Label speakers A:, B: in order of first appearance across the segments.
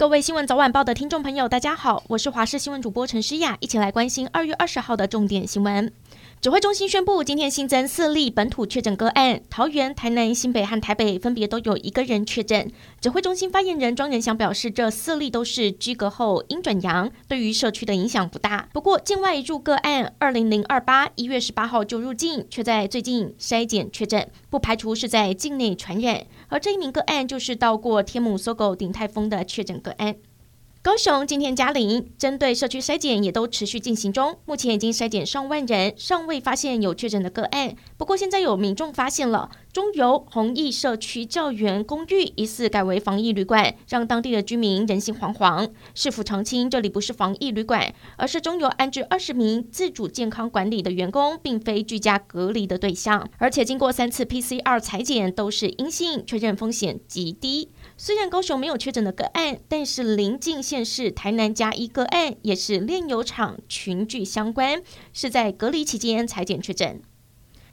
A: 各位新闻早晚报的听众朋友，大家好，我是华视新闻主播陈诗雅，一起来关心二月二十号的重点新闻。指挥中心宣布，今天新增四例本土确诊个案，桃园、台南、新北和台北分别都有一个人确诊。指挥中心发言人庄人祥表示，这四例都是居隔后阴转阳，对于社区的影响不大。不过，境外入个案二零零二八一月十八号就入境，却在最近筛检确诊，不排除是在境内传染。而这一名个案就是到过天母 SOGO 鼎泰丰的确诊个案。高雄今天加零，针对社区筛检也都持续进行中，目前已经筛检上万人，尚未发现有确诊的个案。不过现在有民众发现了中油弘毅社区教员公寓疑似改为防疫旅馆，让当地的居民人心惶惶。市府澄清，这里不是防疫旅馆，而是中油安置二十名自主健康管理的员工，并非居家隔离的对象。而且经过三次 PCR 裁检都是阴性，确认风险极低。虽然高雄没有确诊的个案，但是邻近县市台南加一个案也是炼油厂群聚相关，是在隔离期间裁检确诊。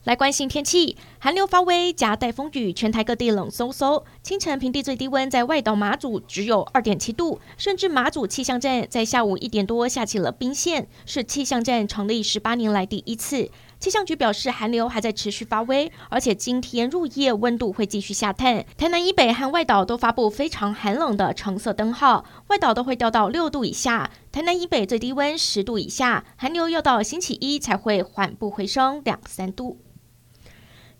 A: 来关心天气，寒流发威，夹带风雨，全台各地冷飕飕。清晨平地最低温在外岛马祖只有二点七度，甚至马祖气象站在下午一点多下起了冰线，是气象站成立十八年来第一次。气象局表示，寒流还在持续发威，而且今天入夜温度会继续下探。台南以北和外岛都发布非常寒冷的橙色灯号，外岛都会掉到六度以下，台南以北最低温十度以下，寒流要到星期一才会缓步回升两三度。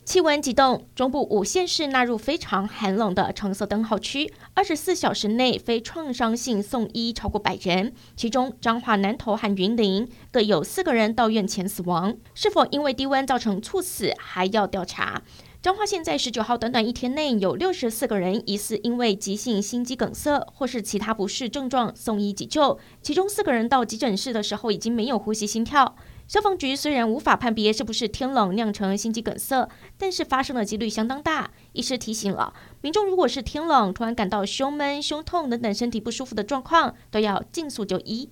A: 气温急冻，中部五县市纳入非常寒冷的橙色灯号区，二十四小时内非创伤性送医超过百人，其中彰化南投和云林各有四个人到院前死亡，是否因为低温造成猝死还要调查。彰化县在十九号短短一天内有六十四个人疑似因为急性心肌梗塞或是其他不适症状送医急救，其中四个人到急诊室的时候已经没有呼吸心跳。消防局虽然无法判别是不是天冷酿成心肌梗塞，但是发生的几率相当大。医师提醒了民众，如果是天冷突然感到胸闷、胸痛等等身体不舒服的状况，都要尽速就医。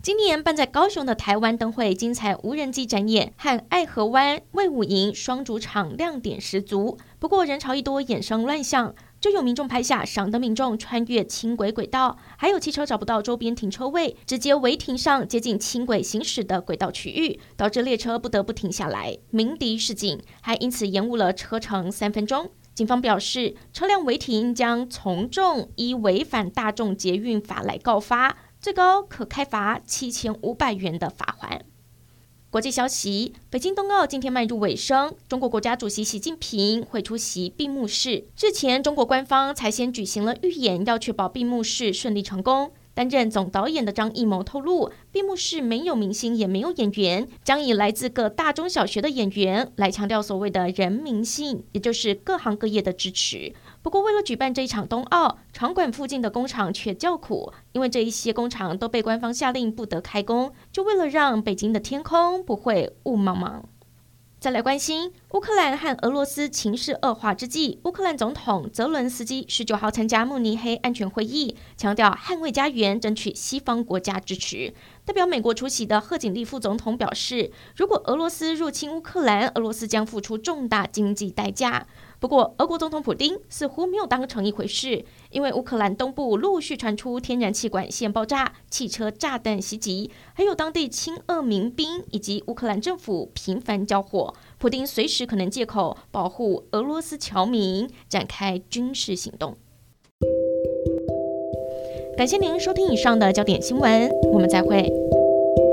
A: 今年办在高雄的台湾灯会精彩无人机展演和爱河湾卫武营双主场亮点十足，不过人潮一多，衍生乱象。就有民众拍下赏灯民众穿越轻轨轨道，还有汽车找不到周边停车位，直接违停上接近轻轨行驶的轨道区域，导致列车不得不停下来鸣笛示警，还因此延误了车程三分钟。警方表示，车辆违停将从重依违反大众捷运法来告发，最高可开罚七千五百元的罚锾。国际消息：北京冬奥今天迈入尾声，中国国家主席习近平会出席闭幕式。日前，中国官方才先举行了预演，要确保闭幕式顺利成功。担任总导演的张艺谋透露，闭幕式没有明星，也没有演员，将以来自各大中小学的演员来强调所谓的人民性，也就是各行各业的支持。不过，为了举办这一场冬奥，场馆附近的工厂却叫苦，因为这一些工厂都被官方下令不得开工，就为了让北京的天空不会雾茫茫。再来关心乌克兰和俄罗斯情势恶化之际，乌克兰总统泽伦斯基十九号参加慕尼黑安全会议，强调捍卫家园，争取西方国家支持。代表美国出席的贺锦丽副总统表示，如果俄罗斯入侵乌克兰，俄罗斯将付出重大经济代价。不过，俄国总统普丁似乎没有当成一回事，因为乌克兰东部陆续传出天然气管线爆炸、汽车炸弹袭击，还有当地亲俄民兵以及乌克兰政府频繁交火，普丁随时可能借口保护俄罗斯侨民展开军事行动。感谢您收听以上的焦点新闻，我们再会。